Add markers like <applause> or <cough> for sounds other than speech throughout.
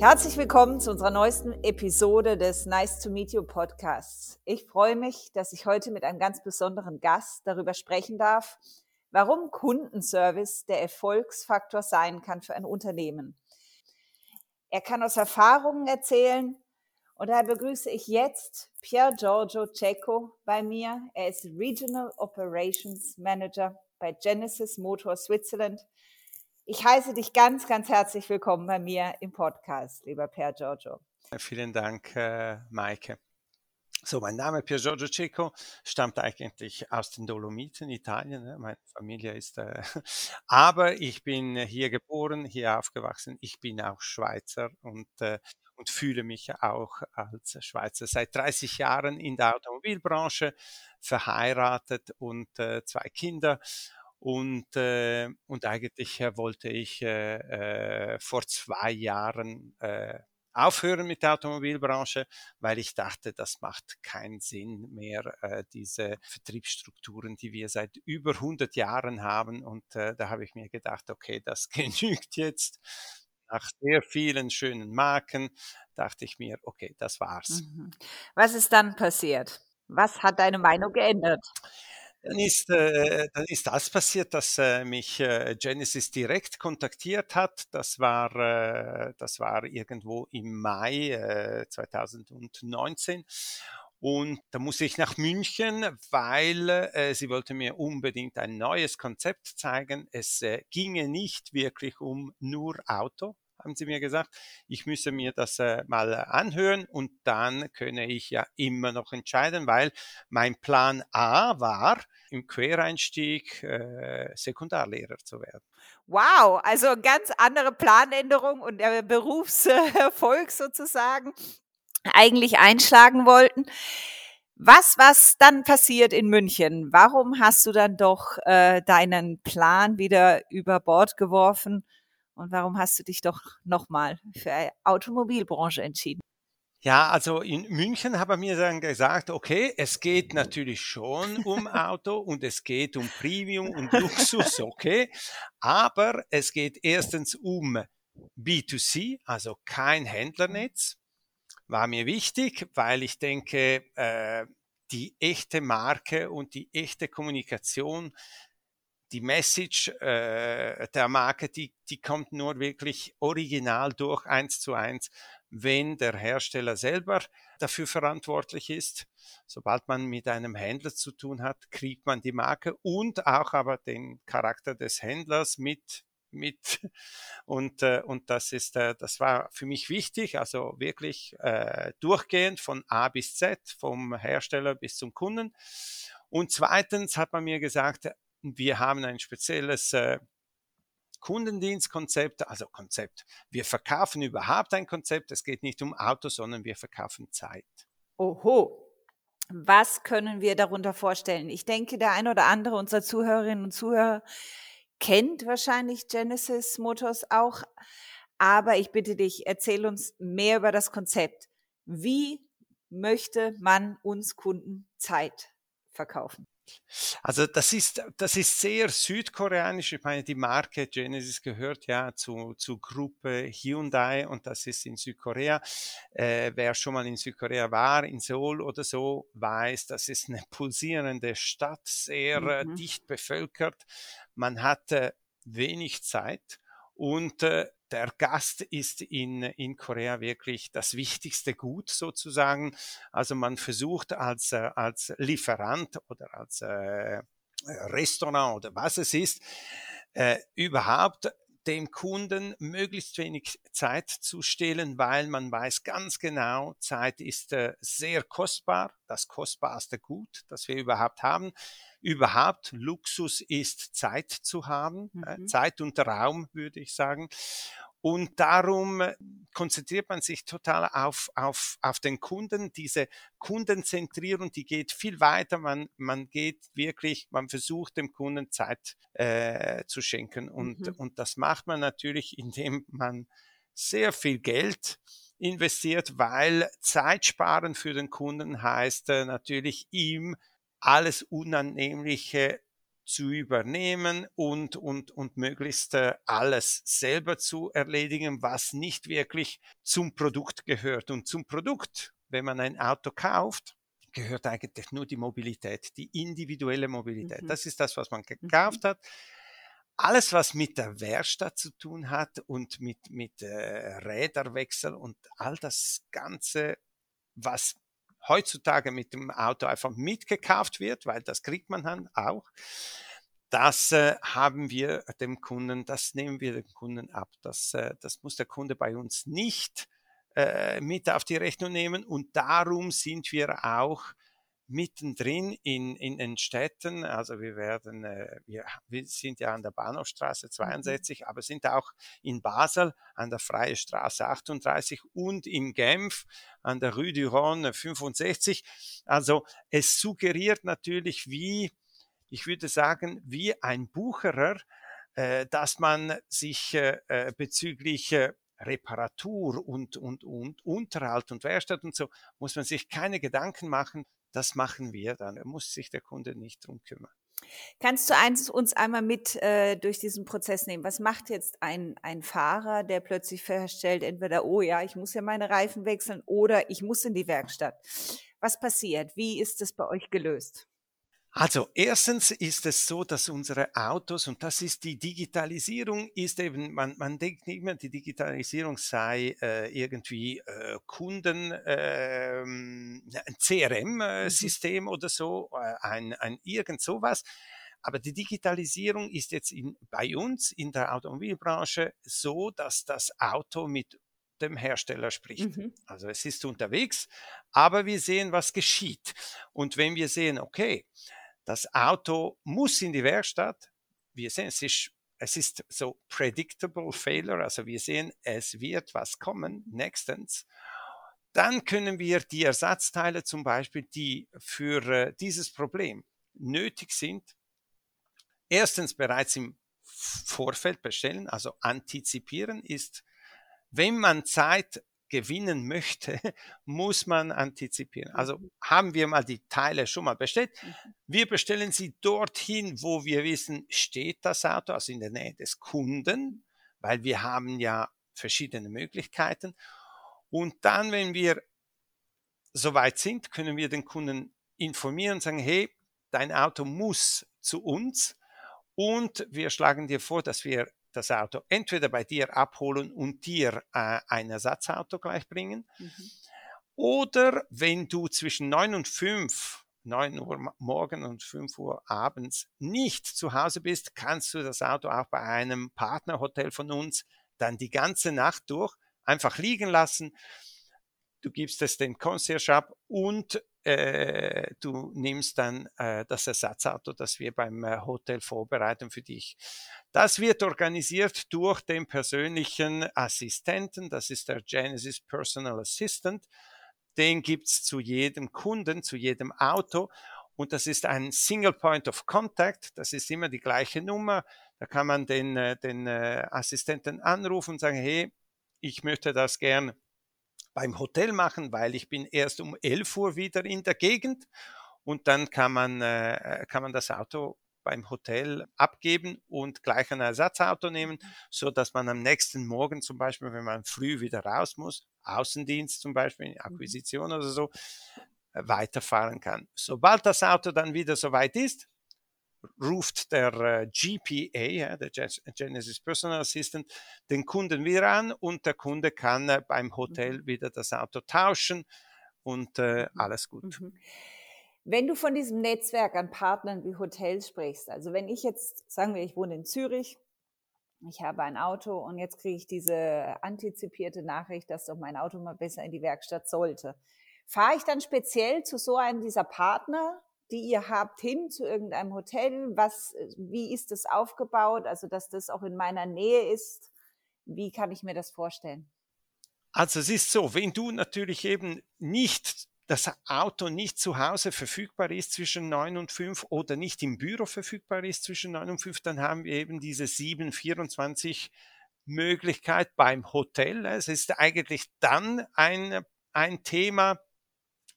Herzlich willkommen zu unserer neuesten Episode des Nice to Meet You Podcasts. Ich freue mich, dass ich heute mit einem ganz besonderen Gast darüber sprechen darf, warum Kundenservice der Erfolgsfaktor sein kann für ein Unternehmen. Er kann aus Erfahrungen erzählen und daher begrüße ich jetzt Pier Giorgio Cecco bei mir. Er ist Regional Operations Manager bei Genesis Motor Switzerland. Ich heiße dich ganz, ganz herzlich willkommen bei mir im Podcast, lieber Pier Giorgio. Vielen Dank, äh, Maike. So, mein Name Pier Giorgio Cecco stammt eigentlich aus den Dolomiten, Italien. Ne? Meine Familie ist, äh, <laughs> aber ich bin hier geboren, hier aufgewachsen. Ich bin auch Schweizer und, äh, und fühle mich auch als Schweizer. Seit 30 Jahren in der Automobilbranche, verheiratet und äh, zwei Kinder. Und, äh, und eigentlich äh, wollte ich äh, äh, vor zwei Jahren äh, aufhören mit der Automobilbranche, weil ich dachte, das macht keinen Sinn mehr, äh, diese Vertriebsstrukturen, die wir seit über 100 Jahren haben. Und äh, da habe ich mir gedacht, okay, das <laughs> genügt jetzt. Nach sehr vielen schönen Marken dachte ich mir, okay, das war's. Mhm. Was ist dann passiert? Was hat deine Meinung geändert? Dann ist, äh, dann ist das passiert, dass äh, mich äh, Genesis direkt kontaktiert hat. Das war, äh, das war irgendwo im Mai äh, 2019. Und da musste ich nach München, weil äh, sie wollte mir unbedingt ein neues Konzept zeigen. Es äh, ginge nicht wirklich um nur Auto, haben sie mir gesagt. Ich müsse mir das äh, mal anhören und dann könne ich ja immer noch entscheiden, weil mein Plan A war, im Quereinstieg äh, Sekundarlehrer zu werden. Wow, also ganz andere Planänderung und der Berufserfolg sozusagen eigentlich einschlagen wollten. Was, was dann passiert in München? Warum hast du dann doch äh, deinen Plan wieder über Bord geworfen und warum hast du dich doch nochmal für die Automobilbranche entschieden? Ja, also in München haben wir dann gesagt, okay, es geht natürlich schon um <laughs> Auto und es geht um Premium und Luxus, okay, aber es geht erstens um B2C, also kein Händlernetz, war mir wichtig, weil ich denke, äh, die echte Marke und die echte Kommunikation die Message äh, der Marke, die, die kommt nur wirklich original durch, eins zu eins, wenn der Hersteller selber dafür verantwortlich ist. Sobald man mit einem Händler zu tun hat, kriegt man die Marke und auch aber den Charakter des Händlers mit mit und äh, und das ist äh, das war für mich wichtig also wirklich äh, durchgehend von A bis Z vom Hersteller bis zum Kunden und zweitens hat man mir gesagt wir haben ein spezielles äh, Kundendienstkonzept, also Konzept. Wir verkaufen überhaupt ein Konzept. Es geht nicht um Autos, sondern wir verkaufen Zeit. Oho. Was können wir darunter vorstellen? Ich denke, der ein oder andere unserer Zuhörerinnen und Zuhörer kennt wahrscheinlich Genesis Motors auch. Aber ich bitte dich, erzähl uns mehr über das Konzept. Wie möchte man uns Kunden Zeit verkaufen? Also das ist, das ist sehr südkoreanisch. Ich meine, die Marke Genesis gehört ja zu, zu Gruppe Hyundai und das ist in Südkorea. Äh, wer schon mal in Südkorea war, in Seoul oder so, weiß, das ist eine pulsierende Stadt, sehr äh, mhm. dicht bevölkert. Man hat äh, wenig Zeit und äh, der Gast ist in, in Korea wirklich das wichtigste Gut sozusagen. Also man versucht als, äh, als Lieferant oder als äh, Restaurant oder was es ist, äh, überhaupt dem Kunden möglichst wenig Zeit zu stehlen, weil man weiß ganz genau, Zeit ist äh, sehr kostbar, das kostbarste Gut, das wir überhaupt haben. Überhaupt Luxus ist Zeit zu haben, äh, mhm. Zeit und Raum, würde ich sagen. Und darum konzentriert man sich total auf, auf, auf den Kunden. Diese Kundenzentrierung, die geht viel weiter. Man, man geht wirklich, man versucht dem Kunden Zeit äh, zu schenken. Und, mhm. und das macht man natürlich, indem man sehr viel Geld investiert, weil Zeit sparen für den Kunden heißt äh, natürlich ihm alles Unannehmliche zu übernehmen und, und, und möglichst äh, alles selber zu erledigen, was nicht wirklich zum Produkt gehört. Und zum Produkt, wenn man ein Auto kauft, gehört eigentlich nur die Mobilität, die individuelle Mobilität. Mhm. Das ist das, was man gekauft mhm. hat. Alles, was mit der Werkstatt zu tun hat und mit, mit äh, Räderwechsel und all das Ganze, was heutzutage mit dem Auto einfach mitgekauft wird, weil das kriegt man dann auch. Das äh, haben wir dem Kunden, das nehmen wir dem Kunden ab. Das, äh, das muss der Kunde bei uns nicht äh, mit auf die Rechnung nehmen und darum sind wir auch mittendrin in, in den Städten. Also wir werden, äh, wir, wir sind ja an der Bahnhofstraße 62, mhm. aber sind auch in Basel an der Freie Straße 38 und in Genf an der Rue du Rhône 65. Also es suggeriert natürlich wie, ich würde sagen, wie ein Bucherer, äh, dass man sich äh, bezüglich Reparatur und, und, und Unterhalt und Werkstatt und so, muss man sich keine Gedanken machen, das machen wir dann. Da muss sich der Kunde nicht drum kümmern. Kannst du uns einmal mit äh, durch diesen Prozess nehmen? Was macht jetzt ein, ein Fahrer, der plötzlich feststellt, entweder, oh ja, ich muss ja meine Reifen wechseln oder ich muss in die Werkstatt. Was passiert? Wie ist es bei euch gelöst? Also erstens ist es so, dass unsere Autos, und das ist die Digitalisierung, ist eben, man, man denkt nicht mehr, die Digitalisierung sei äh, irgendwie äh, Kunden, äh, ein CRM-System mhm. oder so, äh, ein, ein irgend sowas. Aber die Digitalisierung ist jetzt in, bei uns in der Automobilbranche so, dass das Auto mit dem Hersteller spricht. Mhm. Also es ist unterwegs, aber wir sehen, was geschieht. Und wenn wir sehen, okay, das Auto muss in die Werkstatt. Wir sehen, es ist, es ist so predictable failure, also wir sehen, es wird was kommen, nächstens. Dann können wir die Ersatzteile zum Beispiel, die für äh, dieses Problem nötig sind, erstens bereits im Vorfeld bestellen, also antizipieren ist, wenn man Zeit gewinnen möchte, <laughs> muss man antizipieren. Also mhm. haben wir mal die Teile schon mal bestellt. Mhm. Wir bestellen sie dorthin, wo wir wissen, steht das Auto, also in der Nähe des Kunden, weil wir haben ja verschiedene Möglichkeiten. Und dann, wenn wir soweit sind, können wir den Kunden informieren und sagen, hey, dein Auto muss zu uns und wir schlagen dir vor, dass wir das Auto entweder bei dir abholen und dir äh, ein Ersatzauto gleich bringen. Mhm. Oder wenn du zwischen 9 und 5, 9 Uhr morgen und 5 Uhr abends nicht zu Hause bist, kannst du das Auto auch bei einem Partnerhotel von uns dann die ganze Nacht durch einfach liegen lassen. Du gibst es dem Concierge ab und äh, du nimmst dann äh, das Ersatzauto, das wir beim äh, Hotel vorbereiten für dich. Das wird organisiert durch den persönlichen Assistenten, das ist der Genesis Personal Assistant. Den gibt's zu jedem Kunden, zu jedem Auto und das ist ein Single Point of Contact, das ist immer die gleiche Nummer. Da kann man den, äh, den äh, Assistenten anrufen und sagen, hey, ich möchte das gern beim Hotel machen, weil ich bin erst um 11 Uhr wieder in der Gegend und dann kann man, äh, kann man das Auto beim Hotel abgeben und gleich ein Ersatzauto nehmen, so dass man am nächsten Morgen zum Beispiel, wenn man früh wieder raus muss, Außendienst zum Beispiel, mhm. Akquisition oder so, weiterfahren kann. Sobald das Auto dann wieder soweit ist, ruft der äh, GPA, der Genesis Personal Assistant, den Kunden wieder an und der Kunde kann äh, beim Hotel mhm. wieder das Auto tauschen und äh, mhm. alles gut. Mhm. Wenn du von diesem Netzwerk an Partnern wie Hotels sprichst, also wenn ich jetzt, sagen wir, ich wohne in Zürich, ich habe ein Auto und jetzt kriege ich diese antizipierte Nachricht, dass doch mein Auto mal besser in die Werkstatt sollte. Fahre ich dann speziell zu so einem dieser Partner die ihr habt, hin zu irgendeinem Hotel? Was, wie ist das aufgebaut? Also, dass das auch in meiner Nähe ist. Wie kann ich mir das vorstellen? Also, es ist so, wenn du natürlich eben nicht das Auto nicht zu Hause verfügbar ist zwischen 9 und 5 oder nicht im Büro verfügbar ist zwischen 9 und 5, dann haben wir eben diese 724 Möglichkeit beim Hotel. Es ist eigentlich dann ein, ein Thema,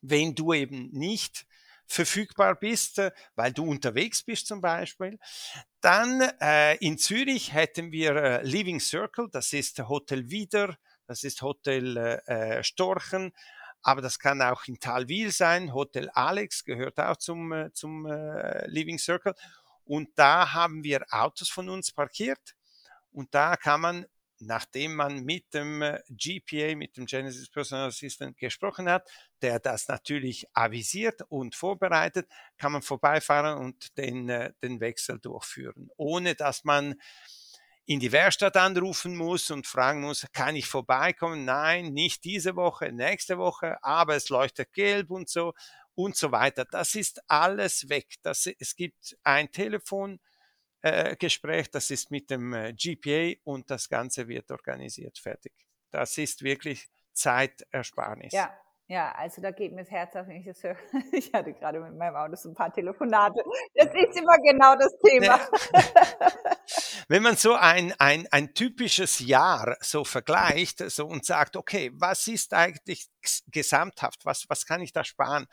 wenn du eben nicht verfügbar bist, äh, weil du unterwegs bist zum Beispiel. Dann äh, in Zürich hätten wir äh, Living Circle, das ist Hotel Wieder, das ist Hotel äh, äh, Storchen, aber das kann auch in Talwil sein. Hotel Alex gehört auch zum, äh, zum äh, Living Circle. Und da haben wir Autos von uns parkiert und da kann man nachdem man mit dem äh, GPA, mit dem Genesis Personal Assistant gesprochen hat, der das natürlich avisiert und vorbereitet, kann man vorbeifahren und den, äh, den Wechsel durchführen, ohne dass man in die Werkstatt anrufen muss und fragen muss, kann ich vorbeikommen? Nein, nicht diese Woche, nächste Woche, aber es leuchtet gelb und so und so weiter. Das ist alles weg. Das, es gibt ein Telefon, äh, Gespräch, das ist mit dem äh, GPA und das Ganze wird organisiert, fertig. Das ist wirklich Zeitersparnis. Ja, ja, also da geht mir das Herz auf, wenn ich das höre. <laughs> Ich hatte gerade mit meinem Auto so ein paar Telefonate. Das ist immer genau das Thema. <laughs> Wenn man so ein, ein, ein typisches Jahr so vergleicht so und sagt, okay, was ist eigentlich gesamthaft? Was, was kann ich da sparen?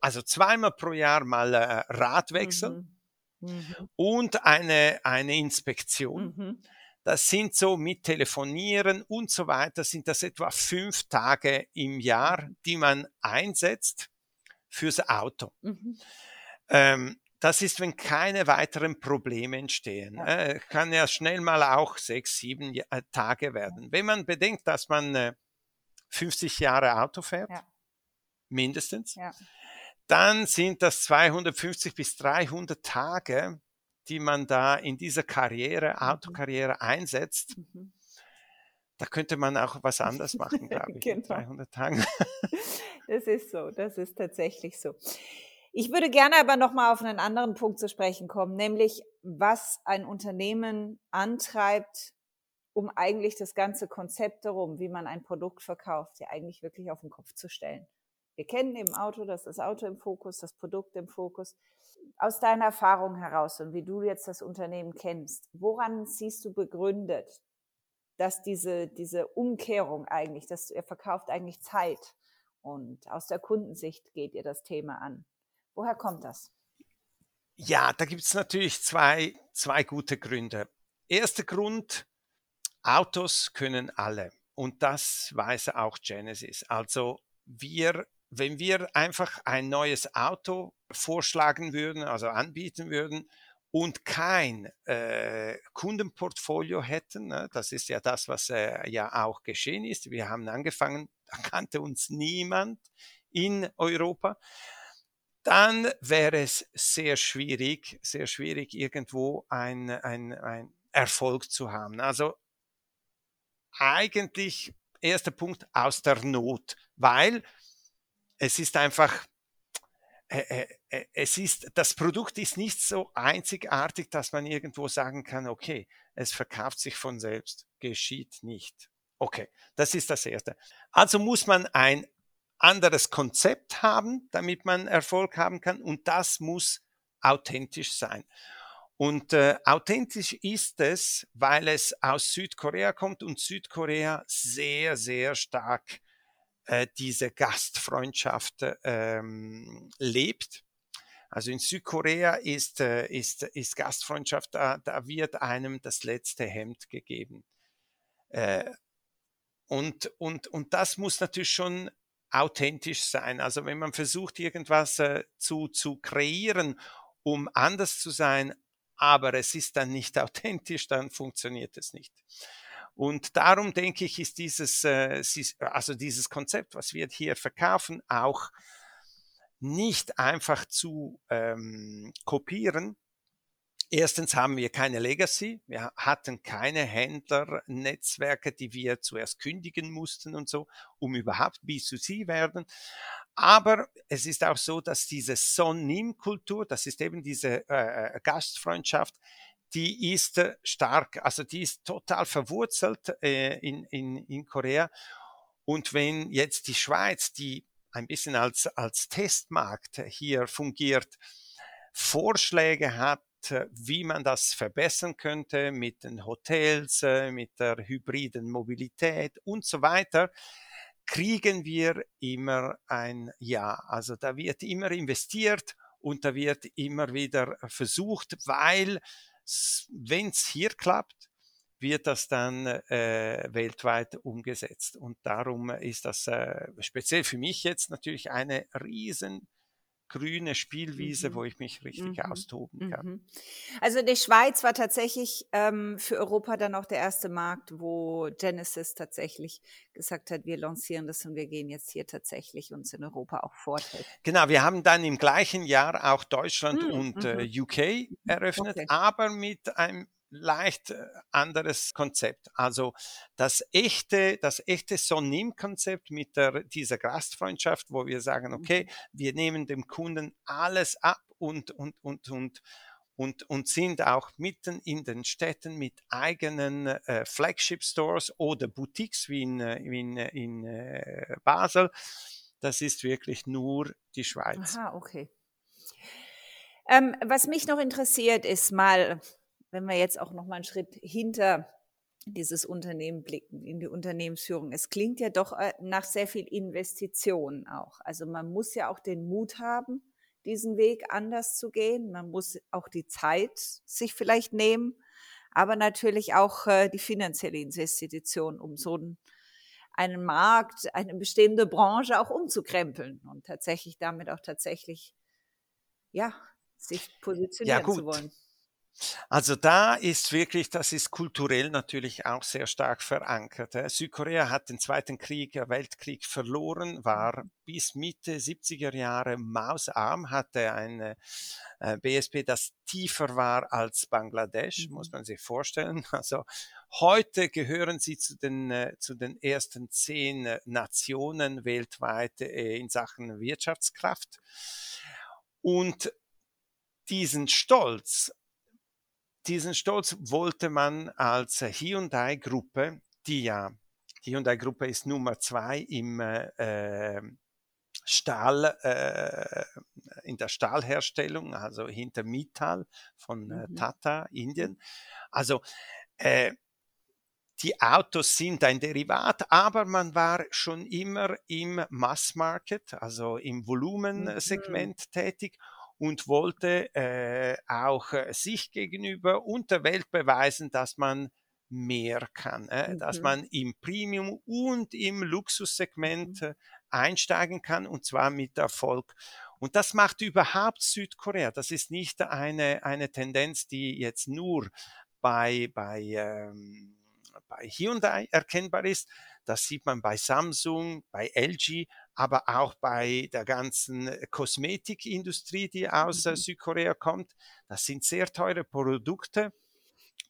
Also zweimal pro Jahr mal äh, Radwechsel. Mhm mhm. und eine, eine Inspektion. Mhm. Das sind so mit Telefonieren und so weiter, sind das etwa fünf Tage im Jahr, mhm. die man einsetzt fürs Auto. Mhm. Ähm, das ist, wenn keine weiteren Probleme entstehen. Ja. Äh, kann ja schnell mal auch sechs, sieben äh, Tage werden. Wenn man bedenkt, dass man äh, 50 Jahre Auto fährt, ja. mindestens, ja dann sind das 250 bis 300 Tage, die man da in dieser Karriere, mhm. Autokarriere einsetzt. Mhm. Da könnte man auch was anderes machen, glaube ich, <laughs> genau. in 300 Tagen. <laughs> das ist so, das ist tatsächlich so. Ich würde gerne aber nochmal auf einen anderen Punkt zu sprechen kommen, nämlich was ein Unternehmen antreibt, um eigentlich das ganze Konzept darum, wie man ein Produkt verkauft, ja eigentlich wirklich auf den Kopf zu stellen. Wir kennen im Auto, dass das Auto im Fokus, das Produkt im Fokus. Aus deiner Erfahrung heraus und wie du jetzt das Unternehmen kennst, woran siehst du begründet, dass diese, diese Umkehrung eigentlich, dass ihr verkauft eigentlich Zeit und aus der Kundensicht geht ihr das Thema an? Woher kommt das? Ja, da gibt es natürlich zwei, zwei gute Gründe. Erster Grund, Autos können alle. Und das weiß auch Genesis. Also wir wenn wir einfach ein neues Auto vorschlagen würden, also anbieten würden und kein äh, Kundenportfolio hätten, ne, das ist ja das, was äh, ja auch geschehen ist. Wir haben angefangen, da kannte uns niemand in Europa. Dann wäre es sehr schwierig, sehr schwierig, irgendwo ein, ein, ein Erfolg zu haben. Also eigentlich erster Punkt aus der Not, weil es ist einfach, äh, äh, äh, es ist, das Produkt ist nicht so einzigartig, dass man irgendwo sagen kann, okay, es verkauft sich von selbst, geschieht nicht. Okay, das ist das Erste. Also muss man ein anderes Konzept haben, damit man Erfolg haben kann und das muss authentisch sein. Und äh, authentisch ist es, weil es aus Südkorea kommt und Südkorea sehr, sehr stark äh, diese Gastfreundschaft ähm, lebt. Also in Südkorea ist, äh, ist, ist Gastfreundschaft, da, da wird einem das letzte Hemd gegeben. Äh, und, und, und das muss natürlich schon authentisch sein. Also wenn man versucht, irgendwas äh, zu, zu kreieren, um anders zu sein, aber es ist dann nicht <laughs> authentisch, dann funktioniert es nicht. Und darum denke ich, ist dieses, äh, also dieses Konzept, was wir hier verkaufen, auch nicht einfach zu ähm, kopieren. Erstens haben wir keine Legacy. Wir hatten keine Händlernetzwerke, die wir zuerst kündigen mussten und so, um überhaupt B2C werden. Aber es ist auch so, dass diese Son-Nim-Kultur, das ist eben diese äh, äh Gastfreundschaft, die ist stark, also die ist total verwurzelt äh, in, in, in Korea. Und wenn jetzt die Schweiz, die ein bisschen als, als Testmarkt hier fungiert, Vorschläge hat, wie man das verbessern könnte mit den Hotels, äh, mit der hybriden Mobilität und so weiter, kriegen wir immer ein Ja. Also da wird immer investiert und da wird immer wieder versucht, weil wenn es hier klappt, wird das dann äh, weltweit umgesetzt. Und darum ist das äh, speziell für mich jetzt natürlich eine riesen grüne Spielwiese, mhm. wo ich mich richtig mhm. austoben kann. Mhm. Also die Schweiz war tatsächlich ähm, für Europa dann auch der erste Markt, wo Genesis tatsächlich gesagt hat, wir lancieren das und wir gehen jetzt hier tatsächlich uns in Europa auch vorstellen. Genau, wir haben dann im gleichen Jahr auch Deutschland mhm. und äh, mhm. UK eröffnet, okay. aber mit einem leicht äh, anderes Konzept. Also das echte, das echte Sonim-Konzept mit der, dieser Gastfreundschaft, wo wir sagen, okay, mhm. wir nehmen dem Kunden alles ab und, und, und, und, und, und sind auch mitten in den Städten mit eigenen äh, Flagship-Stores oder Boutiques wie in, äh, wie in, in äh, Basel. Das ist wirklich nur die Schweiz. Aha, okay. Ähm, was mich noch interessiert, ist mal wenn wir jetzt auch noch mal einen Schritt hinter dieses Unternehmen blicken, in die Unternehmensführung. Es klingt ja doch äh, nach sehr viel Investitionen auch. Also man muss ja auch den Mut haben, diesen Weg anders zu gehen. Man muss auch die Zeit sich vielleicht nehmen, aber natürlich auch äh, die finanzielle Investition, um so einen, einen Markt, eine bestehende Branche auch umzukrempeln und tatsächlich damit auch tatsächlich, ja, sich positionieren ja, zu wollen. Also da ist wirklich, das ist kulturell natürlich auch sehr stark verankert. Südkorea hat den Zweiten Krieg, äh, Weltkrieg verloren, war mhm. bis Mitte 70er Jahre mausarm, hatte eine äh, BSP, das tiefer war als Bangladesch, mhm. muss man sich vorstellen. <laughs> Also heute gehören sie zu den, äh, zu den ersten zehn Nationen weltweit in Sachen Wirtschaftskraft. Und diesen Stolz diesen Stolz wollte man als Hyundai-Gruppe, die ja, die Hyundai-Gruppe ist Nummer zwei im äh, Stahl, äh, in der Stahlherstellung, also hinter Mittal von äh, mhm. Tata, Indien. Also äh, die Autos sind ein Derivat, aber man war schon immer im Mass-Market, also im Volumensegment mhm. tätig und wollte äh, auch äh, sich gegenüber und der Welt beweisen, dass man mehr kann, äh, mhm. dass man im Premium und im Luxussegment mhm. äh, einsteigen kann und zwar mit Erfolg. Und das macht überhaupt Südkorea. Das ist nicht eine, eine Tendenz, die jetzt nur bei, bei, ähm, bei Hyundai erkennbar ist. Das sieht man bei Samsung, bei LG, aber auch bei der ganzen Kosmetikindustrie, die aus mhm. Südkorea kommt. Das sind sehr teure Produkte.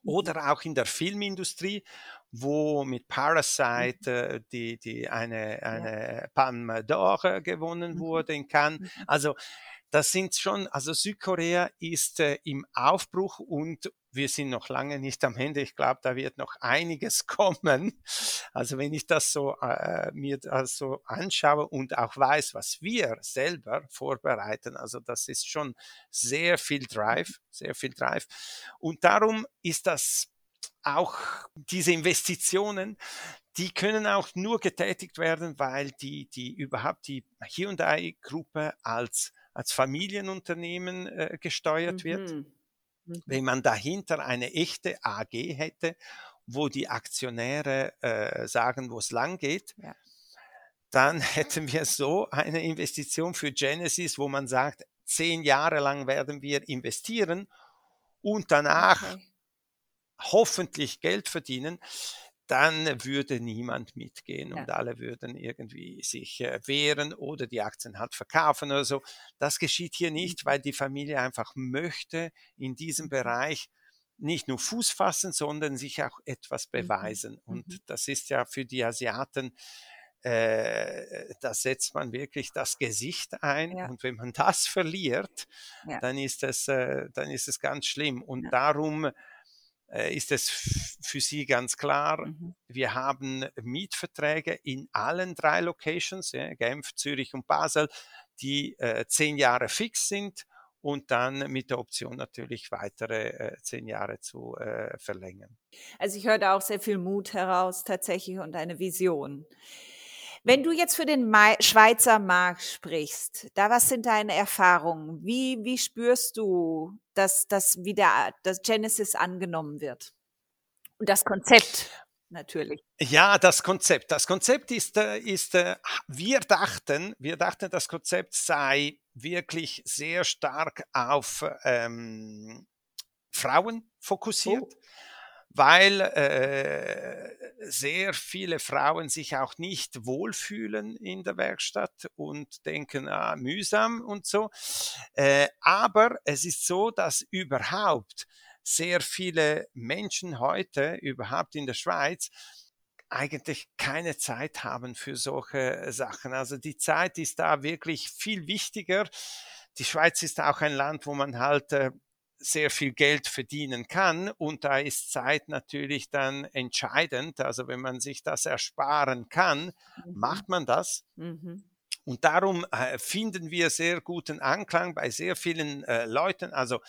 Mhm. Oder auch in der Filmindustrie, wo mit Parasite mhm. äh, die, die eine, eine ja. Palme d'Or gewonnen wurde in Cannes. Also das sind schon, also Südkorea ist äh, im Aufbruch und wir sind noch lange nicht am Ende. Ich glaube, da wird noch einiges <laughs> kommen. Also wenn ich das so äh, mir das so anschaue und auch weiß, was wir selber vorbereiten, also das ist schon sehr viel Drive, sehr viel Drive. Und darum ist das auch diese Investitionen, die können auch nur getätigt werden, weil die, die überhaupt die Hyundai-Gruppe als als Familienunternehmen äh, gesteuert mhm. wird. Mhm. Wenn man dahinter eine echte AG hätte, wo die Aktionäre äh, sagen, wo es lang geht, ja. dann <laughs> hätten wir so eine Investition für Genesis, wo man sagt, zehn Jahre lang werden wir investieren und danach okay. hoffentlich Geld verdienen dann würde niemand mitgehen und ja. alle würden irgendwie sich äh, wehren oder die Aktien halt verkaufen oder so. Das geschieht hier nicht, mhm. weil die Familie einfach möchte in diesem mhm. Bereich nicht nur Fuß fassen, sondern sich auch etwas mhm. beweisen. Und mhm. das ist ja für die Asiaten, äh, da setzt man wirklich das Gesicht ein. Ja. Und wenn man <laughs> das verliert, ja. dann ist es, äh, dann ist es ganz schlimm. Und ja. darum ist es für Sie ganz klar, mhm. wir haben Mietverträge in allen drei Locations, ja, Genf, Zürich und Basel, die äh, zehn Jahre fix sind und dann mit der Option natürlich weitere äh, zehn Jahre zu äh, verlängern. Also ich höre da auch sehr viel Mut heraus tatsächlich und eine Vision. Wenn du jetzt für den Ma Schweizer Markt sprichst, da was sind deine Erfahrungen? Wie, wie spürst du, dass, dass wieder das Genesis angenommen wird? Und das Konzept natürlich. Ja, das Konzept. Das Konzept ist, äh, ist äh, wir dachten, wir dachten, das Konzept sei wirklich sehr stark auf ähm, Frauen fokussiert. Oh weil äh, sehr viele Frauen sich auch nicht wohlfühlen in der Werkstatt und denken, ah, mühsam und so. Äh, aber es ist so, dass überhaupt sehr viele Menschen heute, überhaupt in der Schweiz, eigentlich keine Zeit haben für solche Sachen. Also die Zeit ist da wirklich viel wichtiger. Die Schweiz ist auch ein Land, wo man halt äh, sehr viel Geld verdienen kann. Und da ist Zeit natürlich dann entscheidend. Also wenn man sich das ersparen kann, mhm. macht man das. Mhm. Und darum äh, finden wir sehr guten Anklang bei sehr vielen äh, Leuten, also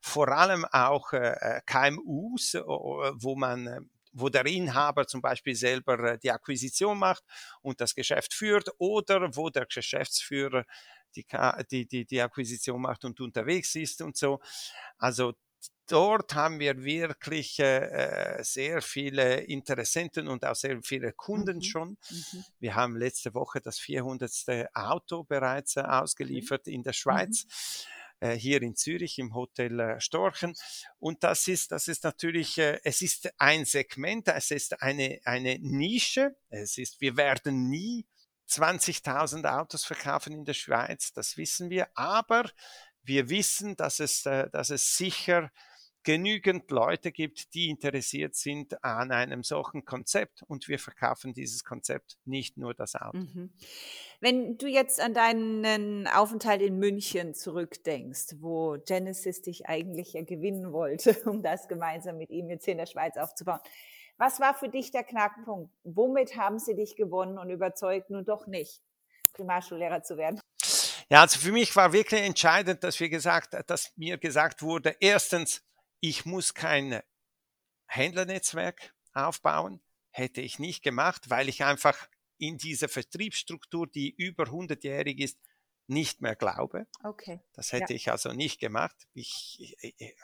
vor allem auch äh, äh KMUs, wo man äh, wo der Inhaber zum Beispiel selber äh, die Akquisition macht und das Geschäft führt oder wo der Geschäftsführer die, die, die, die Akquisition macht und unterwegs ist und so. Also dort haben wir wirklich äh, sehr viele Interessenten und auch sehr viele Kunden mhm. schon. Mhm. Wir haben letzte Woche das 400. Auto bereits äh, ausgeliefert okay. in der mhm. Schweiz. Mhm hier in Zürich im Hotel äh, Storchen. Und das ist, das ist natürlich, äh, es ist ein Segment, es ist eine, eine Nische. Es ist, wir werden nie 20.000 Autos verkaufen in der Schweiz, das wissen wir, aber wir wissen, dass es, äh, dass es sicher genügend Leute gibt, die interessiert sind an einem solchen Konzept und wir verkaufen dieses Konzept, nicht nur das Auto. Mhm. Wenn du jetzt an deinen Aufenthalt in München zurückdenkst, wo Genesis dich eigentlich ja gewinnen wollte, <laughs> um das gemeinsam mit ihm jetzt hier in der Schweiz aufzubauen, was war für dich der Knackpunkt? Womit haben sie dich gewonnen und überzeugt, nun doch nicht Primarschullehrer zu werden? Ja, also für mich war wirklich entscheidend, dass wir gesagt, dass mir gesagt wurde, erstens, ich muss kein Händlernetzwerk aufbauen, hätte ich nicht gemacht, weil ich einfach in dieser Vertriebsstruktur, die über 100-jährig ist, nicht mehr glaube. Okay. Das hätte ja. ich also nicht gemacht. Ich,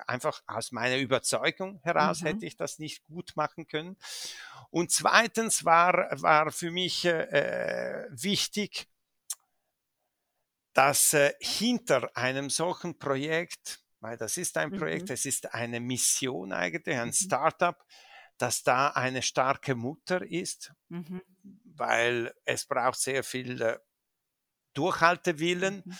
einfach aus meiner Überzeugung heraus mhm. hätte ich das nicht gut machen können. Und zweitens war, war für mich äh, wichtig, dass äh, hinter einem solchen Projekt, weil das ist ein Projekt, mhm. es ist eine Mission eigentlich, ein mhm. Startup, dass da eine starke Mutter ist, mhm. weil es braucht sehr viel äh, Durchhaltewillen. Mhm.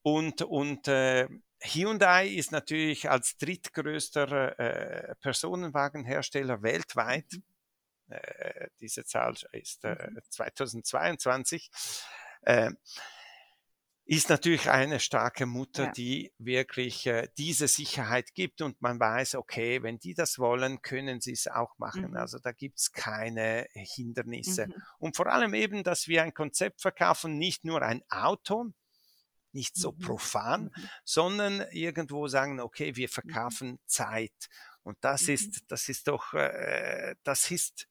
Und, und äh, Hyundai ist natürlich als drittgrößter äh, Personenwagenhersteller weltweit. Mhm. Äh, diese Zahl ist äh, 2022. Äh, ist natürlich eine starke Mutter, ja. die wirklich äh, diese Sicherheit gibt und man weiß, okay, wenn die das wollen, können sie es auch machen. Mhm. Also da gibt's keine Hindernisse. Mhm. Und vor allem eben, dass wir ein Konzept verkaufen, nicht nur ein Auto, nicht so mhm. profan, mhm. sondern irgendwo sagen, okay, wir mhm. verkaufen Zeit. Und das mhm. ist, das ist doch, äh, das ist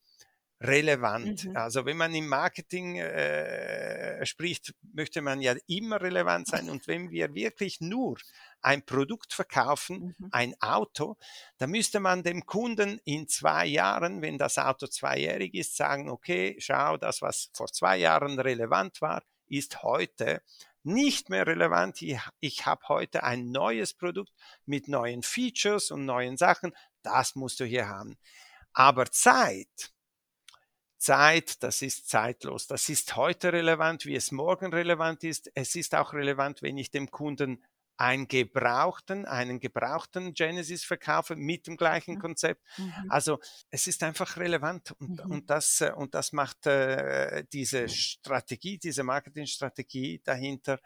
relevant. Mhm. Also wenn man im Marketing äh, spricht, möchte man ja immer relevant sein. Und wenn wir wirklich nur ein Produkt verkaufen, mhm. ein Auto, dann müsste man dem Kunden in zwei Jahren, wenn das Auto zweijährig ist, sagen, okay, schau, das, was vor zwei Jahren relevant war, ist heute nicht mehr relevant. Ich, ich habe heute ein neues Produkt mit neuen Features und neuen Sachen. Das musst du hier haben. Aber Zeit, Zeit, das ist zeitlos. Das ist heute relevant, wie es morgen relevant ist. Es ist auch relevant, wenn ich dem Kunden einen gebrauchten, einen gebrauchten Genesis verkaufe mit dem gleichen mhm. Konzept. Mhm. Also es ist einfach relevant und, mhm. und, das, äh, und das macht äh, diese Strategie, diese Marketingstrategie dahinter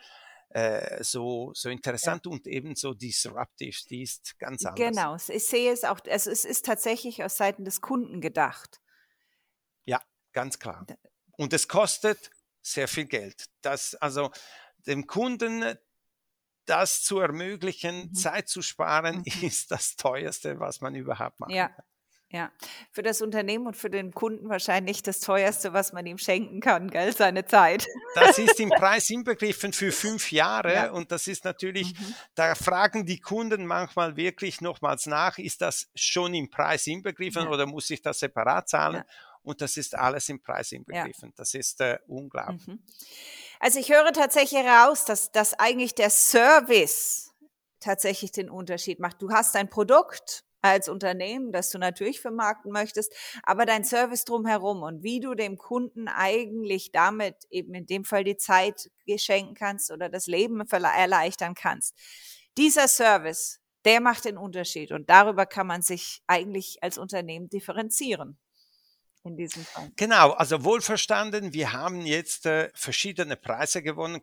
äh, so, so interessant ja. und ebenso disruptiv. Die ist ganz anders. Genau, ich sehe es auch, also es ist tatsächlich aus Seiten des Kunden gedacht. Ganz klar. Und es kostet sehr viel Geld. Das, also dem Kunden das zu ermöglichen, mhm. Zeit zu sparen, mhm. <laughs> ist das teuerste, was man überhaupt macht. Ja. Ja, für das Unternehmen und für den Kunden wahrscheinlich das teuerste, was man ihm schenken kann, gell, seine Zeit. Das ist im <laughs> Preis inbegriffen für fünf Jahre ja. und das ist natürlich, mhm. da fragen die Kunden manchmal wirklich nochmals nach, ist das schon im Preis inbegriffen ja. oder muss ich das separat zahlen? Ja. Und das ist alles im Preis inbegriffen. Das ist äh, unglaublich. Mhm. Also ich höre tatsächlich heraus, dass, dass eigentlich der Service tatsächlich den Unterschied macht. Du hast ein Produkt als Unternehmen, das du natürlich vermarkten möchtest, aber dein Service drumherum und wie du dem Kunden eigentlich damit eben in dem Fall die Zeit geschenken kannst oder das Leben erleichtern kannst. Dieser Service, der macht den Unterschied und darüber kann man sich eigentlich als Unternehmen differenzieren in diesem Fall. Genau, also wohlverstanden, wir haben jetzt äh, verschiedene Preise gewonnen,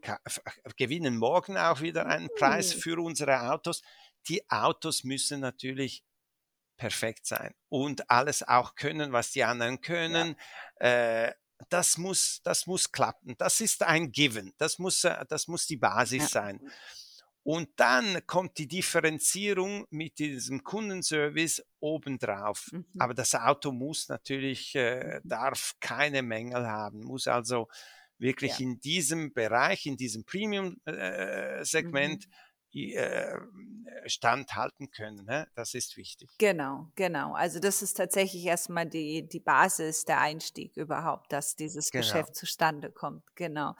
gewinnen morgen auch wieder einen Preis mhm. für unsere Autos. Die Autos müssen natürlich perfekt sein und alles auch können, was die anderen können. Ja. Äh, das muss, das muss klappen. Das ist ein Given. Das muss, äh, das muss die Basis ja. sein. Und dann kommt die Differenzierung mit diesem Kundenservice obendrauf. Mhm. Aber das Auto muss natürlich, äh, mhm. darf keine Mängel haben, muss also wirklich ja. in diesem Bereich, in diesem Premium-Segment mhm äh, standhalten können. Ne? Das ist wichtig. Genau, genau. Also das ist tatsächlich erstmal die, die Basis, der Einstieg überhaupt, dass dieses genau. Geschäft zustande kommt. Genau.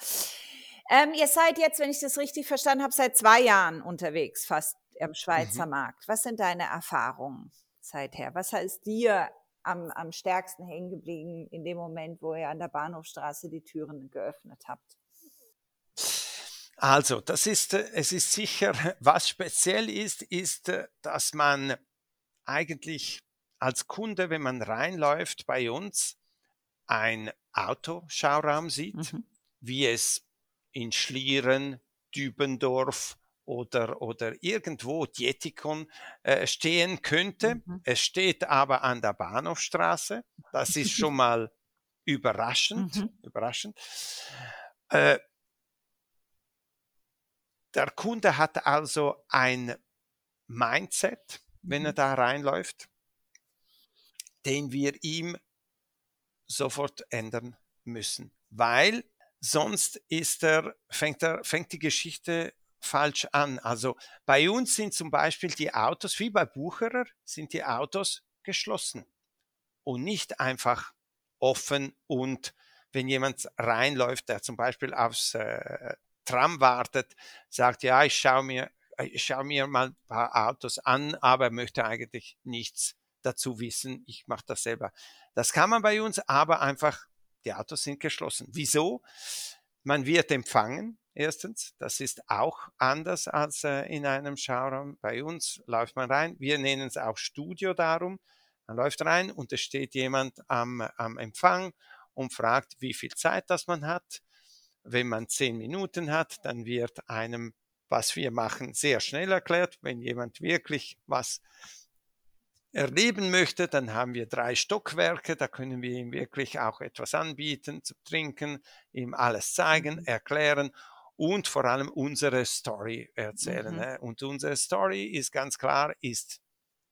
Ähm, ihr seid jetzt, wenn ich das richtig verstanden habe, seit zwei Jahren unterwegs, fast im Schweizer mhm. Markt. Was sind deine Erfahrungen seither? Was ist dir am, am stärksten hängen geblieben in dem Moment, wo ihr an der Bahnhofstraße die Türen geöffnet habt? Also, das ist, äh, es ist sicher, <laughs> was speziell ist, ist, äh, dass man eigentlich als Kunde, wenn man reinläuft bei uns, ein Autoschauraum sieht, mhm. wie es in Schlieren, Dübendorf oder, oder irgendwo Dietikon äh, stehen könnte. Mhm. Es steht aber an der Bahnhofstraße. Das ist <laughs> schon mal überraschend. Mhm. überraschend. Äh, der Kunde hat also ein Mindset, wenn er mhm. da reinläuft, den wir ihm sofort ändern müssen, weil sonst ist er, fängt, er, fängt die Geschichte falsch an. Also bei uns sind zum Beispiel die Autos, wie bei Bucherer, sind die Autos geschlossen und nicht einfach offen und wenn jemand reinläuft, der zum Beispiel aufs äh, Tram wartet, sagt, ja, ich schaue mir, ich schaue mir mal ein paar Autos an, aber möchte eigentlich nichts dazu wissen. Ich mache das selber. Das kann man bei uns, aber einfach, die Autos sind geschlossen. Wieso? Man wird empfangen, erstens. Das ist auch anders als äh, in einem Schauraum. Bei uns läuft man rein. Wir nennen es auch Studio darum. Man läuft rein und es steht jemand am, am Empfang und fragt, wie viel Zeit das man hat. Wenn man zehn Minuten hat, dann wird einem, was wir machen, sehr schnell erklärt. Wenn jemand wirklich was erleben möchte, dann haben wir drei Stockwerke, da können wir ihm wirklich auch etwas anbieten zu trinken, ihm alles zeigen, mhm. erklären und vor allem unsere Story erzählen. Mhm. Ne? Und unsere Story ist ganz klar, ist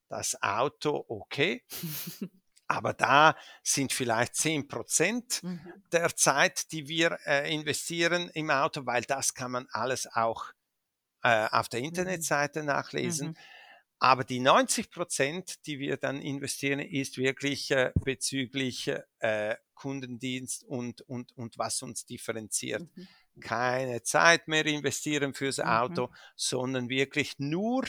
das Auto okay? <laughs> Aber da sind vielleicht 10 Prozent mhm. der Zeit, die wir äh, investieren im Auto, weil das kann man alles auch äh, auf der mhm. Internetseite nachlesen. Mhm. Aber die 90 Prozent, die wir dann investieren, ist wirklich äh, bezüglich äh, Kundendienst und, und, und was uns differenziert. Mhm. Keine Zeit mehr investieren fürs mhm. Auto, sondern wirklich nur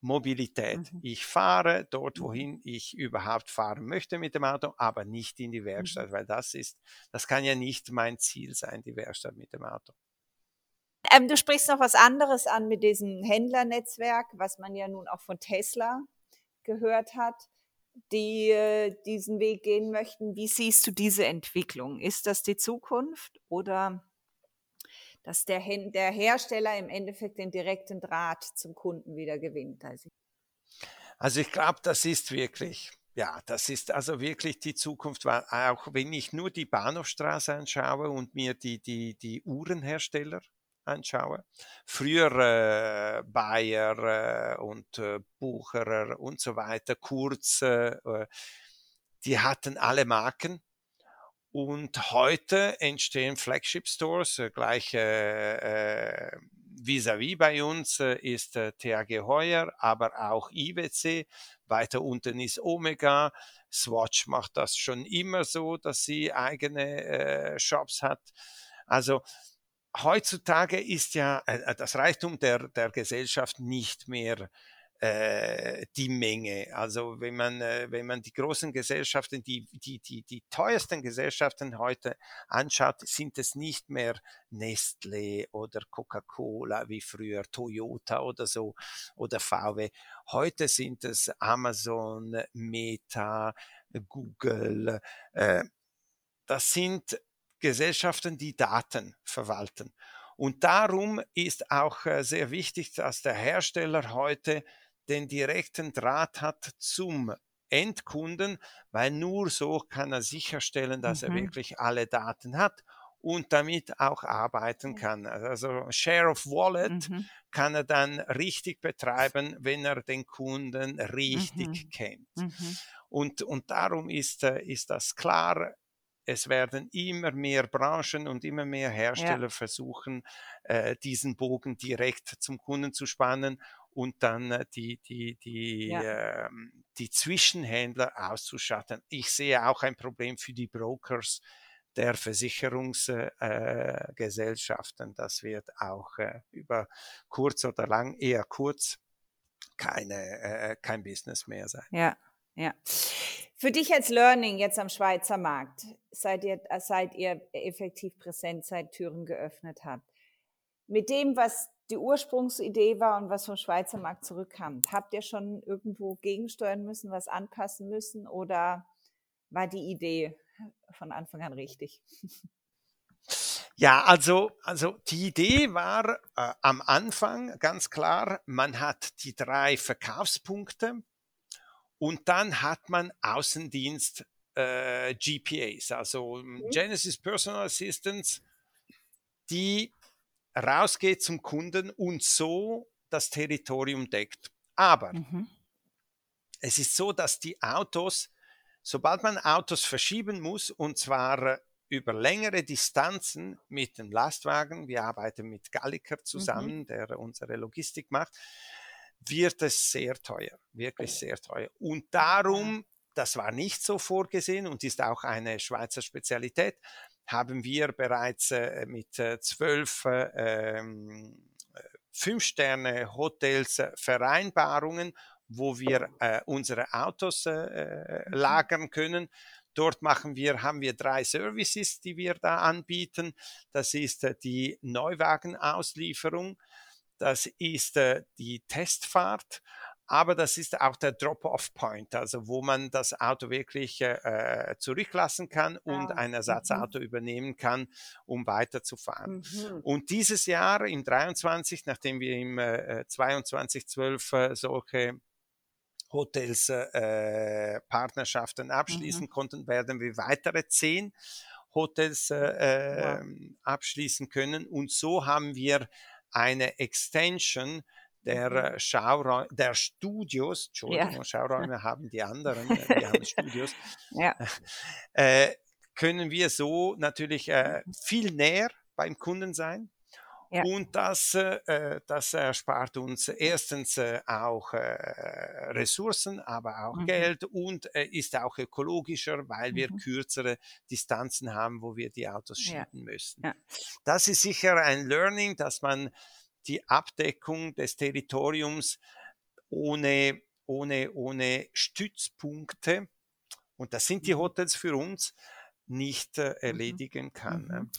Mobilität. Mhm. Ich fahre dort, mhm. wohin ich überhaupt fahren möchte mit dem Auto, aber nicht in die Werkstatt, mhm. weil das ist, das kann ja nicht mein Ziel sein, die Werkstatt mit dem Auto. Ähm, du sprichst noch was anderes an mit diesem Händlernetzwerk, was man ja nun auch von Tesla gehört hat, die äh, diesen Weg gehen möchten. Wie siehst du diese Entwicklung? Ist das die Zukunft oder dass der, der Hersteller im Endeffekt den direkten Draht zum Kunden wieder gewinnt. Also, also ich glaube, das ist wirklich, ja, das ist also wirklich die Zukunft, weil auch wenn ich nur die Bahnhofstraße anschaue und mir die, die, die Uhrenhersteller anschaue, früher äh, Bayer äh, und äh, Bucherer und so weiter, Kurz, die hatten alle Marken. Und heute entstehen Flagship Stores, gleich vis-à-vis -vis bei uns ist THG Heuer, aber auch IWC. Weiter unten ist Omega. Swatch macht das schon immer so, dass sie eigene Shops hat. Also heutzutage ist ja äh, das Reichtum der, der Gesellschaft nicht mehr äh, die Menge. Also wenn man, äh, wenn man die großen Gesellschaften, die, die, die, die teuersten Gesellschaften heute anschaut, sind es nicht mehr Nestle oder Coca-Cola wie früher, Toyota oder so oder VW. Heute sind es Amazon, Meta, Google. Äh, das sind Gesellschaften, die Daten verwalten. Und darum ist auch äh, sehr wichtig, dass der Hersteller heute den direkten Draht hat zum Endkunden, weil nur so kann er sicherstellen, dass mhm. er wirklich alle Daten hat und damit auch arbeiten kann. Also Share of Wallet mhm. kann er dann richtig betreiben, wenn er den Kunden richtig mhm. kennt. Mhm. Und, und darum ist, äh, ist das klar, es werden immer mehr Branchen und immer mehr Hersteller ja. versuchen, äh, diesen Bogen direkt zum Kunden zu spannen und dann äh, die, die, die, ja. äh, die Zwischenhändler auszuschatten. Ich sehe auch ein Problem für die Brokers der Versicherungsgesellschaften. Äh, das wird auch äh, über kurz oder lang, eher kurz, keine, kein Business mehr sein. Ja, ja. Für dich als Learning jetzt am Schweizer Markt, seid ihr, seit ihr effektiv präsent seid, Türen geöffnet habt, mit dem, was die Ursprungsidee war und was vom Schweizer Markt zurückkam. Habt ihr schon irgendwo gegensteuern müssen, was anpassen müssen oder war die Idee von Anfang an richtig? Ja, also, also die Idee war äh, am Anfang ganz klar, man hat die drei Verkaufspunkte und dann hat man Außendienst äh, GPAs, also mhm. Genesis Personal Assistants, die rausgeht zum Kunden und so das Territorium deckt. Aber mhm. es ist so, dass die Autos, sobald man Autos verschieben muss, und zwar über längere Distanzen mit dem Lastwagen, wir arbeiten mit Galliker zusammen, mhm. der unsere Logistik macht, wird es sehr teuer, wirklich sehr teuer. Und darum, das war nicht so vorgesehen und ist auch eine Schweizer Spezialität, haben wir bereits äh, mit äh, zwölf äh, ähm, Fünf-Sterne-Hotels Vereinbarungen, wo wir unsere Autos mhm. lagern können. Dort machen wir, haben wir drei Services, die wir da anbieten. Das ist die Neuwagenauslieferung, das ist die Testfahrt aber das ist auch der Drop-off-Point, also wo man das Auto wirklich äh, zurücklassen kann und ah. ein Ersatzauto mhm. übernehmen kann, um weiterzufahren. Mhm. Und dieses Jahr im 23, nachdem wir im äh, 22, 12 äh, solche Hotels äh, Partnerschaften abschließen mhm. konnten, werden wir weitere zehn Hotels äh, wow. Ähm, abschließen können. Und so haben wir eine Extension der mhm. äh, Schauräume, der Studios, Entschuldigung, ja. Schauräume haben die anderen, äh, wir haben Studios, <laughs> ja. äh, können wir so natürlich äh, mhm. viel näher beim Kunden sein. Ja. Und das, äh, das erspart uns erstens äh, auch äh, Ressourcen, aber auch mhm. Geld und äh, ist auch ökologischer, weil wir mhm. kürzere Distanzen haben, wo wir die Autos schieben ja. müssen. Ja. Das ist sicher ein Learning, dass man die Abdeckung des Territoriums ohne, ohne, ohne Stützpunkte, und das sind die mhm. Hotels für uns, nicht äh, mhm. erledigen kann. Mhm.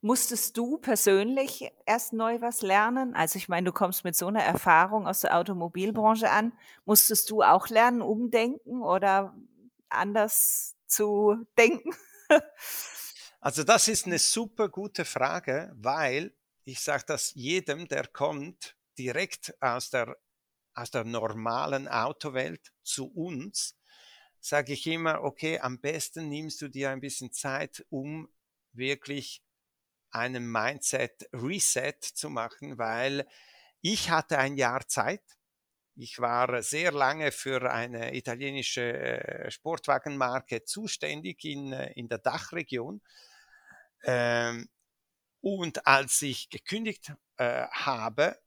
Musstest du persönlich erst neu was lernen? Also ich meine, du kommst mit so einer Erfahrung aus der Automobilbranche an. Musstest du auch lernen, umdenken oder anders zu denken? <laughs> also das ist eine super gute Frage, weil ich sage das jedem, der kommt direkt aus der, aus der normalen Autowelt zu uns, sage ich immer, okay, am besten nimmst du dir ein bisschen Zeit, um wirklich einen Mindset Reset zu machen, weil ich hatte ein Jahr Zeit. Ich war sehr lange für eine italienische äh, Sportwagenmarke zuständig in, äh, in der Dachregion. Ähm, und als ich gekündigt äh, habe,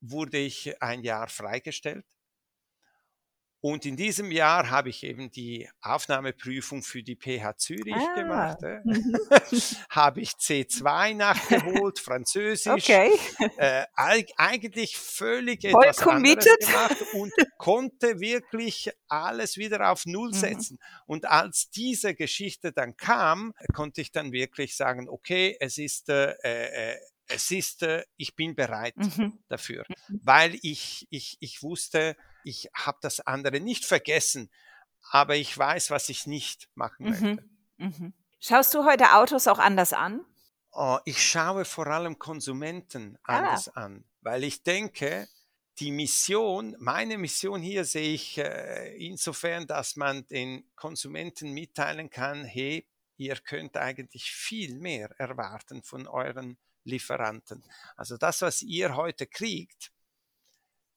wurde ich ein Jahr freigestellt. Und in diesem Jahr habe ich eben die Aufnahmeprüfung für die PH Zürich ah. gemacht. Äh. Mhm. <laughs> habe ich C2 nachgeholt, Französisch. Okay. Äh, eigentlich völlig Voll etwas committed. anderes gemacht und konnte wirklich alles wieder auf Null mhm. setzen. Mhm. Und als diese Geschichte dann kam, konnte ich dann wirklich sagen, okay, es ist äh, äh es ist, äh, ich bin bereit mhm. dafür, mhm. weil ich, ich, ich wusste, ich habe das andere nicht vergessen, aber ich weiß, was ich nicht machen mhm. möchte. Mhm. Schaust du heute Autos auch anders an? Oh, ich schaue vor allem Konsumenten ah. anders an, weil ich denke, die Mission, meine Mission hier sehe ich äh, insofern, dass man den Konsumenten mitteilen kann, hey, ihr könnt eigentlich viel mehr erwarten von euren Lieferanten. Also das, was ihr heute kriegt,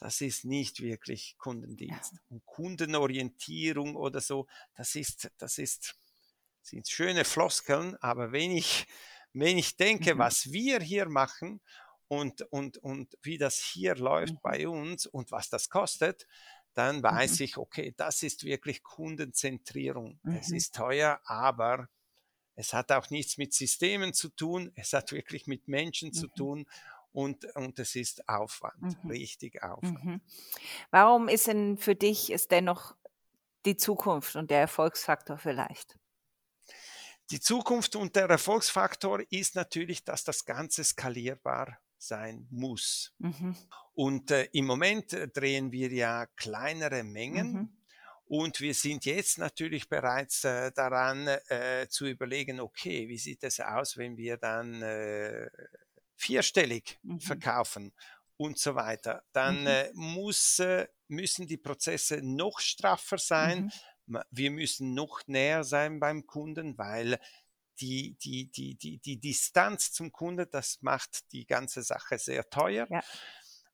das ist nicht wirklich Kundendienst. Und Kundenorientierung oder so, das ist, das ist, sind schöne Floskeln, aber wenn ich, <laughs> wenn ich denke, mhm. was wir hier machen und, und, und wie das hier läuft mhm. bei uns und was das kostet, dann weiß mhm. ich, okay, das ist wirklich Kundenzentrierung. Es mhm. ist teuer, aber es hat auch nichts mit Systemen zu tun, es hat wirklich mit Menschen mhm. zu tun und, und es ist Aufwand, mhm. richtig Aufwand. Mhm. Warum ist denn für dich es dennoch die Zukunft und der Erfolgsfaktor vielleicht? Die Zukunft und der Erfolgsfaktor ist natürlich, dass das Ganze skalierbar sein muss. Mhm. Und äh, im Moment äh, drehen wir ja kleinere Mengen. Mhm. Und wir sind jetzt natürlich bereits äh, daran äh, zu überlegen, okay, wie sieht es aus, wenn wir dann äh, vierstellig mhm. verkaufen und so weiter. Dann mhm. Äh, muss, äh, müssen die Prozesse noch straffer sein. Mhm. Wir müssen noch näher sein beim Kunden, weil die, die, die, die, die Distanz zum Kunden, das macht die ganze Sache sehr teuer. Ja.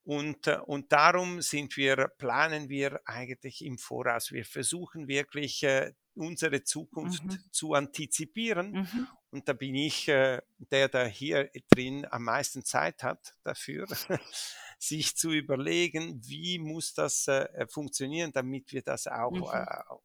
Und, äh, und darum sind wir, planen wir eigentlich im Voraus. Wir versuchen wirklich äh, unsere Zukunft mhm. zu antizipieren. Mhm. Und da bin ich äh, der, der hier drin am meisten Zeit hat dafür, <laughs> sich zu überlegen, wie muss das äh, funktionieren, damit wir das auch mhm. äh,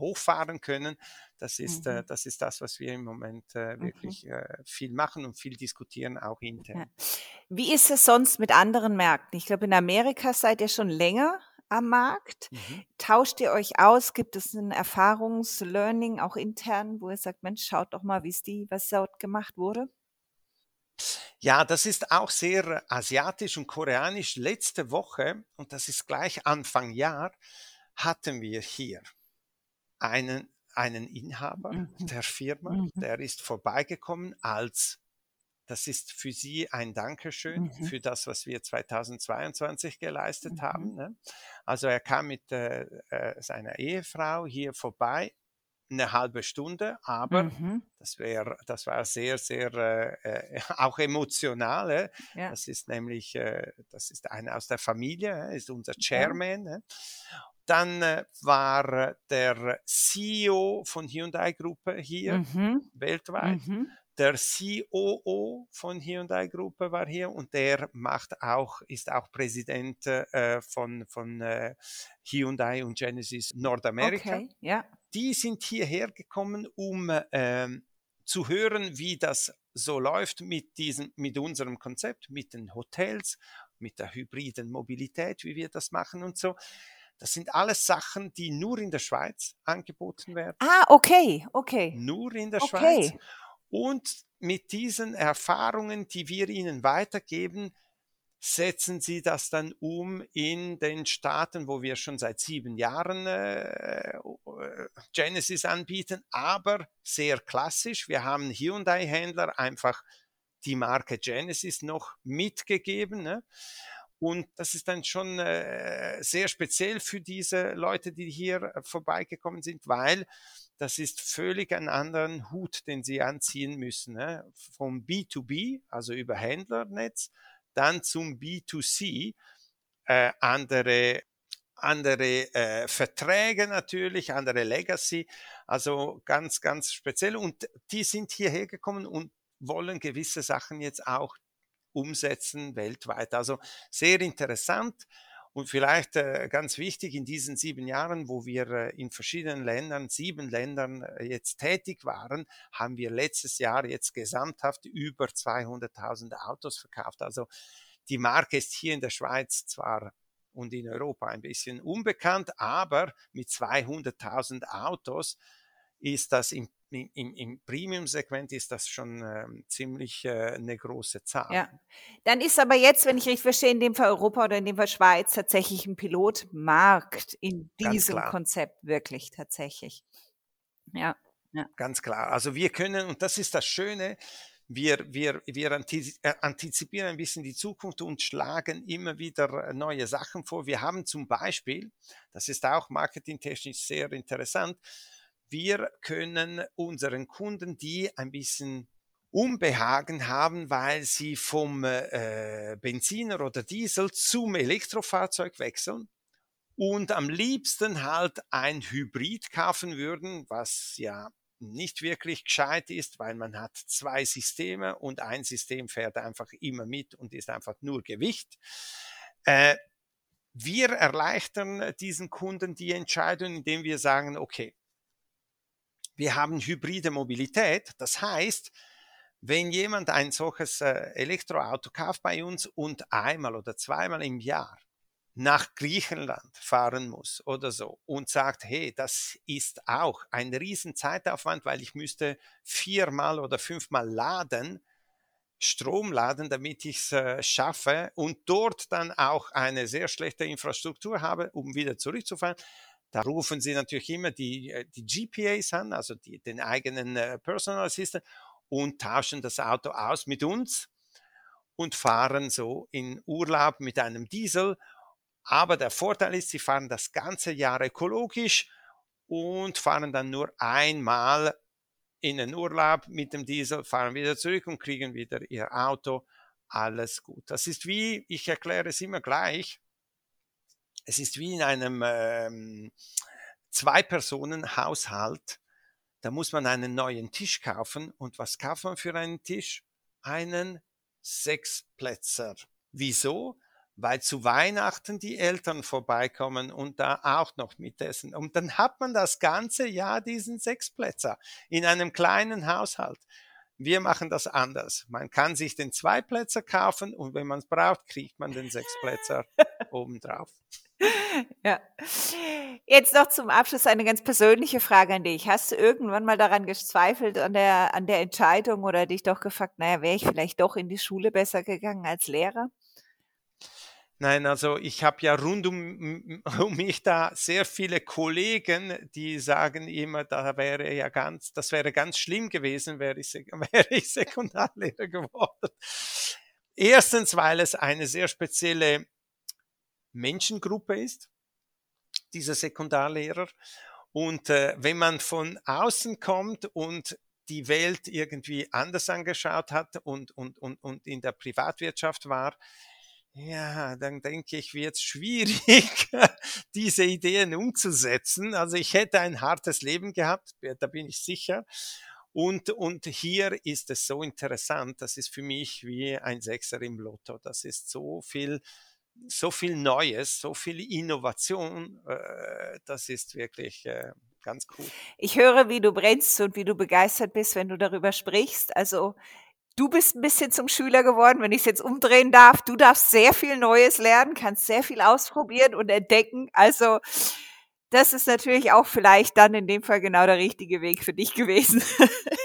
hochfahren können. Das ist, äh, mhm. äh, das ist das, was wir im Moment äh, mhm. wirklich mhm. äh, viel machen und viel diskutieren, auch intern. Ja. Wie ist es sonst mit anderen Märkten? Ich glaube, in Amerika seid ihr schon länger am Markt. Mhm. Tauscht ihr euch aus? Gibt es ein Erfahrungslearning auch intern, wo ihr sagt, Mensch, schaut doch mal, wie es die, was dort gemacht wurde? Ja, das ist auch sehr asiatisch und koreanisch. Letzte Woche, und das ist gleich Anfang Jahr, hatten wir hier einen, einen Inhaber mhm. der Firma, mhm. der ist vorbeigekommen als das ist für sie ein Dankeschön mhm. für das, was wir 2022 geleistet mhm. haben. Ne? Also er kam mit äh, äh, seiner Ehefrau hier vorbei, eine halbe Stunde, aber mhm. das, wär, das war sehr, sehr äh, äh <laughs> auch emotional. Äh? Ja. Das ist nämlich, äh, das ist einer aus der Familie, ist unser Chairman. Ja. Ne? Dann äh, war der CEO von Hyundai Gruppe hier mhm. weltweit. Mhm. Der COO von Hyundai Gruppe war hier und der macht auch, ist auch Präsident äh, von, von äh, Hyundai und Genesis Nordamerika. Okay, ja. Die sind hierher gekommen, um ähm, zu hören, wie das so läuft mit, diesem, mit unserem Konzept, mit den Hotels, mit der hybriden Mobilität, wie wir das machen und so. Das sind alles Sachen, die nur in der Schweiz angeboten werden. Ah, okay, okay. Nur in der okay. Schweiz. Und mit diesen Erfahrungen, die wir ihnen weitergeben, setzen sie das dann um in den Staaten, wo wir schon seit sieben Jahren äh, Genesis anbieten, aber sehr klassisch. Wir haben Hyundai-Händler einfach die Marke Genesis noch mitgegeben. Ne? Und das ist dann schon äh, sehr speziell für diese Leute, die hier äh, vorbeigekommen sind, weil das ist völlig ein anderen Hut, den sie anziehen müssen. Ne? Vom B2B, also über Händlernetz, dann zum B2C, äh, andere andere äh, Verträge natürlich, andere Legacy, also ganz, ganz speziell. Und die sind hierher gekommen und wollen gewisse Sachen jetzt auch umsetzen weltweit. Also sehr interessant. Und vielleicht äh, ganz wichtig in diesen sieben Jahren, wo wir äh, in verschiedenen Ländern, sieben Ländern äh, jetzt tätig waren, haben wir letztes Jahr jetzt gesamthaft über 200.000 Autos verkauft. Also die Marke ist hier in der Schweiz zwar und in Europa ein bisschen unbekannt, aber mit 200.000 Autos ist das im, im, im Premium-Segment ist das schon äh, ziemlich äh, eine große Zahl. Ja, dann ist aber jetzt, wenn ich richtig verstehe, in dem Fall Europa oder in dem Fall Schweiz tatsächlich ein Pilotmarkt in diesem Konzept wirklich tatsächlich. Ja, ja. Ganz klar. Also wir können, und das ist das Schöne, wir, wir, wir äh, antizipieren ein bisschen die Zukunft und schlagen immer wieder äh, neue Sachen vor. Wir haben zum Beispiel, das ist auch marketingtechnisch sehr interessant, wir können unseren Kunden, die ein bisschen Unbehagen haben, weil sie vom äh, Benziner oder Diesel zum Elektrofahrzeug wechseln und am liebsten halt ein Hybrid kaufen würden, was ja nicht wirklich gescheit ist, weil man hat zwei Systeme und ein System fährt einfach immer mit und ist einfach nur Gewicht. Äh, wir erleichtern diesen Kunden die Entscheidung, indem wir sagen, okay, wir haben hybride Mobilität. Das heißt, wenn jemand ein solches äh, Elektroauto kauft bei uns und einmal oder zweimal im Jahr nach Griechenland fahren muss oder so und sagt, hey, das ist auch ein riesen Zeitaufwand, weil ich müsste viermal oder fünfmal laden, Strom laden, damit ich es äh, schaffe und dort dann auch eine sehr schlechte Infrastruktur habe, um wieder zurückzufahren. Da rufen sie natürlich immer die, äh, die GPAs an, also die, den eigenen äh, Personal Assistant und tauschen das Auto aus mit uns und fahren so in Urlaub mit einem Diesel aber der Vorteil ist, sie fahren das ganze Jahr ökologisch und fahren dann nur einmal in den Urlaub mit dem Diesel, fahren wieder zurück und kriegen wieder ihr Auto. Alles gut. Das ist wie, ich erkläre es immer gleich, es ist wie in einem ähm, Zwei-Personen-Haushalt. Da muss man einen neuen Tisch kaufen. Und was kauft man für einen Tisch? Einen Sechsplätzer. Wieso? weil zu Weihnachten die Eltern vorbeikommen und da auch noch mitessen. Und dann hat man das ganze Jahr diesen Sechsplätzer in einem kleinen Haushalt. Wir machen das anders. Man kann sich den Zweiplätzer kaufen und wenn man es braucht, kriegt man den Sechsplätzer <laughs> obendrauf. <laughs> Ja. Jetzt noch zum Abschluss eine ganz persönliche Frage an dich. Hast du irgendwann mal daran gezweifelt, an der, an der Entscheidung oder dich doch gefragt, naja, wäre ich vielleicht doch in die Schule besser gegangen als Lehrer? Nein, also ich habe ja rund um, <laughs> um, mich da sehr viele Kollegen, die sagen immer, da wäre ja ganz, das wäre ganz schlimm gewesen, wäre ich, <laughs> wäre ich Sekundarlehrer geworden. Erstens, weil es eine sehr spezielle Menschengruppe ist, dieser Sekundarlehrer. Und äh, wenn man von außen kommt und die Welt irgendwie anders angeschaut hat und, und, und, und in der Privatwirtschaft war, ja, dann denke ich, wird es schwierig, <laughs> diese Ideen umzusetzen. Also ich hätte ein hartes Leben gehabt, da bin ich sicher. Und, und hier ist es so interessant, das ist für mich wie ein Sechser im Lotto. Das ist so viel, so viel Neues, so viel Innovation. Äh, das ist wirklich äh, ganz cool. Ich höre, wie du brennst und wie du begeistert bist, wenn du darüber sprichst. Also Du bist ein bisschen zum Schüler geworden, wenn ich es jetzt umdrehen darf. Du darfst sehr viel Neues lernen, kannst sehr viel ausprobieren und entdecken. Also das ist natürlich auch vielleicht dann in dem Fall genau der richtige Weg für dich gewesen. <laughs>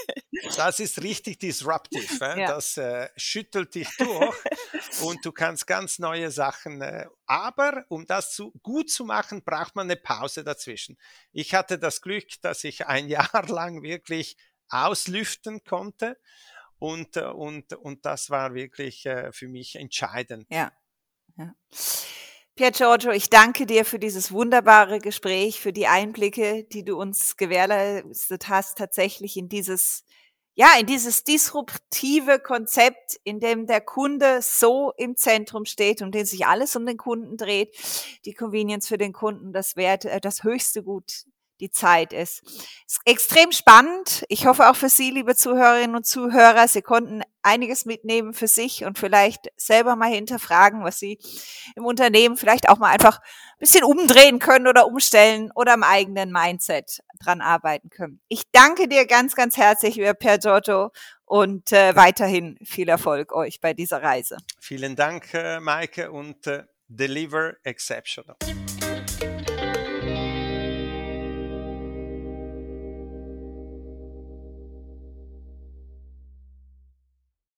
Das ist richtig disruptiv. <laughs> Äh? Ja. Das äh, schüttelt dich durch <laughs> und du kannst ganz neue Sachen. Äh, aber um das zu, gut zu machen, braucht man eine Pause dazwischen. Ich hatte das Glück, dass ich ein <laughs> Jahr lang wirklich auslüften konnte und, äh, und, und das war wirklich äh, für mich entscheidend. Ja. ja. Pier Giorgio, ich danke dir für dieses wunderbare Gespräch, für die Einblicke, die du uns gewährleistet hast, tatsächlich in dieses ja, in dieses disruptive Konzept, in dem der Kunde so im Zentrum steht und den sich alles um den Kunden dreht, die Convenience für den Kunden, das Wert, äh, das höchste Gut die Zeit ist. ist extrem spannend. Ich hoffe auch für Sie, liebe Zuhörerinnen und Zuhörer, Sie konnten einiges mitnehmen für sich und vielleicht selber mal hinterfragen, was Sie im Unternehmen vielleicht auch mal einfach ein bisschen umdrehen können oder umstellen oder am eigenen Mindset dran arbeiten können. Ich danke dir ganz, ganz herzlich, lieber Per Giotto, und äh, weiterhin viel Erfolg euch bei dieser Reise. Vielen Dank, äh, Maike, und äh, deliver exceptional.